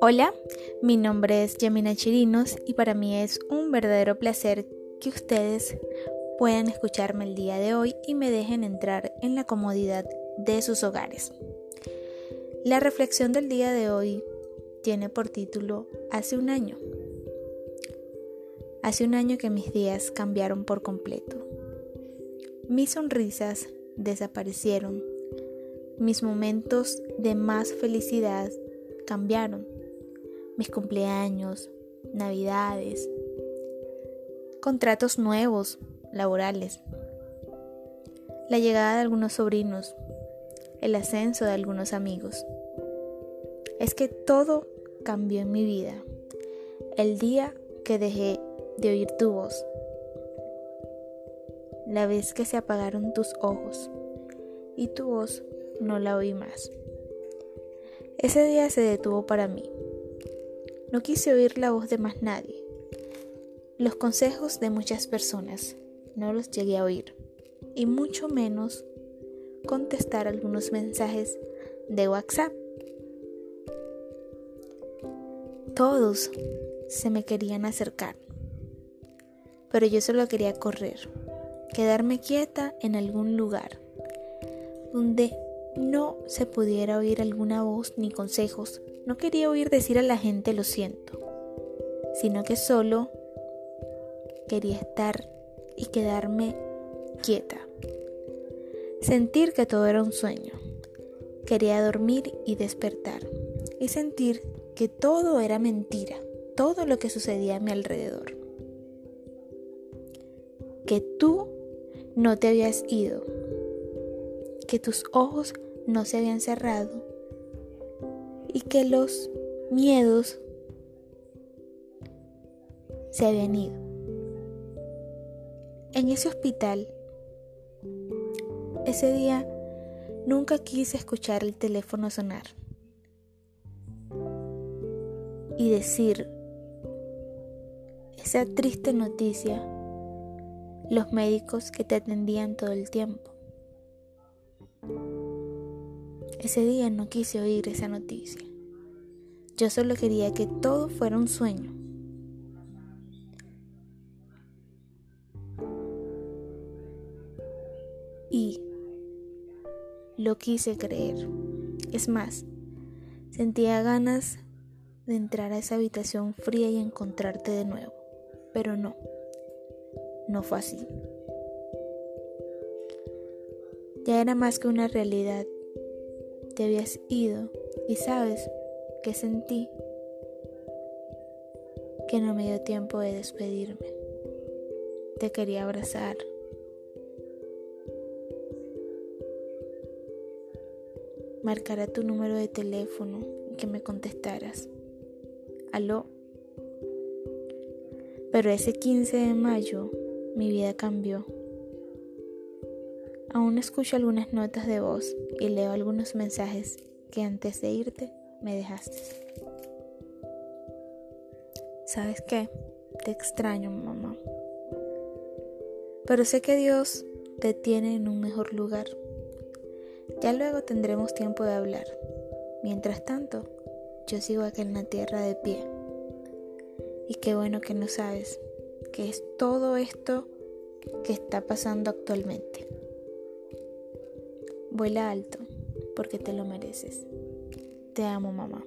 Hola, mi nombre es Yamina Chirinos y para mí es un verdadero placer que ustedes puedan escucharme el día de hoy y me dejen entrar en la comodidad de sus hogares. La reflexión del día de hoy tiene por título Hace un año. Hace un año que mis días cambiaron por completo. Mis sonrisas desaparecieron. Mis momentos de más felicidad cambiaron mis cumpleaños, navidades, contratos nuevos, laborales, la llegada de algunos sobrinos, el ascenso de algunos amigos. Es que todo cambió en mi vida el día que dejé de oír tu voz, la vez que se apagaron tus ojos y tu voz no la oí más. Ese día se detuvo para mí. No quise oír la voz de más nadie. Los consejos de muchas personas no los llegué a oír, y mucho menos contestar algunos mensajes de WhatsApp. Todos se me querían acercar, pero yo solo quería correr, quedarme quieta en algún lugar donde no se pudiera oír alguna voz ni consejos no quería oír decir a la gente lo siento, sino que solo quería estar y quedarme quieta. Sentir que todo era un sueño. Quería dormir y despertar. Y sentir que todo era mentira, todo lo que sucedía a mi alrededor. Que tú no te habías ido, que tus ojos no se habían cerrado y que los miedos se habían ido. En ese hospital, ese día nunca quise escuchar el teléfono sonar y decir esa triste noticia los médicos que te atendían todo el tiempo. Ese día no quise oír esa noticia. Yo solo quería que todo fuera un sueño. Y lo quise creer. Es más, sentía ganas de entrar a esa habitación fría y encontrarte de nuevo. Pero no, no fue así. Ya era más que una realidad te habías ido y sabes que sentí que no me dio tiempo de despedirme. Te quería abrazar. Marcará tu número de teléfono y que me contestaras. Aló. Pero ese 15 de mayo mi vida cambió. Aún escucho algunas notas de voz y leo algunos mensajes que antes de irte me dejaste. ¿Sabes qué? Te extraño, mamá. Pero sé que Dios te tiene en un mejor lugar. Ya luego tendremos tiempo de hablar. Mientras tanto, yo sigo aquí en la tierra de pie. Y qué bueno que no sabes que es todo esto que está pasando actualmente. Vuela alto, porque te lo mereces. Te amo, mamá.